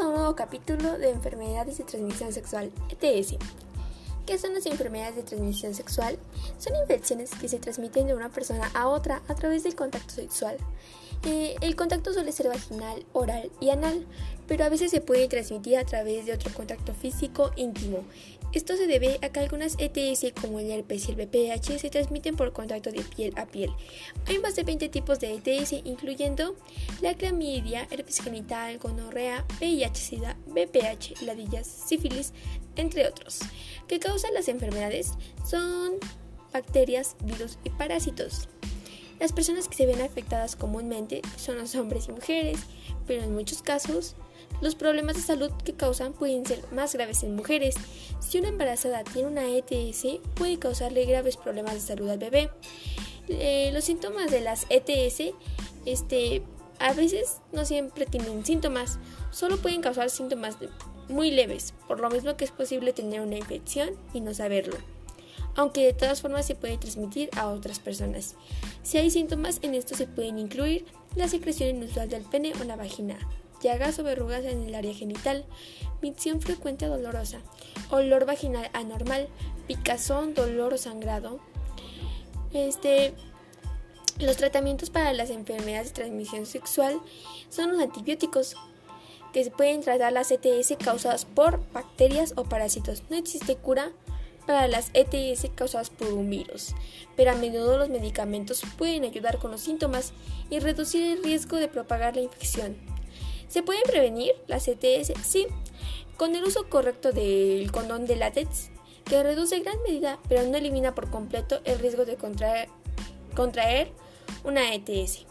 nuevo capítulo de enfermedades de transmisión sexual, ETS. ¿Qué son las enfermedades de transmisión sexual? Son infecciones que se transmiten de una persona a otra a través del contacto sexual. Eh, el contacto suele ser vaginal, oral y anal, pero a veces se puede transmitir a través de otro contacto físico íntimo. Esto se debe a que algunas ETS como el herpes y el VPH se transmiten por contacto de piel a piel. Hay más de 20 tipos de ETS, incluyendo la clamidia, herpes genital, gonorrea, VIH-Sida, VPH, ladillas, sífilis, entre otros. ¿Qué causan las enfermedades? Son bacterias, virus y parásitos. Las personas que se ven afectadas comúnmente son los hombres y mujeres, pero en muchos casos los problemas de salud que causan pueden ser más graves en mujeres. Si una embarazada tiene una ETS, puede causarle graves problemas de salud al bebé. Eh, los síntomas de las ETS, este, a veces no siempre tienen síntomas, solo pueden causar síntomas muy leves, por lo mismo que es posible tener una infección y no saberlo aunque de todas formas se puede transmitir a otras personas. Si hay síntomas, en esto se pueden incluir la secreción inusual del pene o la vagina, llagas o verrugas en el área genital, micción frecuente dolorosa, olor vaginal anormal, picazón, dolor o sangrado. Este, los tratamientos para las enfermedades de transmisión sexual son los antibióticos, que se pueden tratar las ETS causadas por bacterias o parásitos. No existe cura para las ETS causadas por un virus, pero a menudo los medicamentos pueden ayudar con los síntomas y reducir el riesgo de propagar la infección. ¿Se pueden prevenir las ETS? Sí, con el uso correcto del condón de látex, que reduce en gran medida, pero no elimina por completo el riesgo de contraer, contraer una ETS.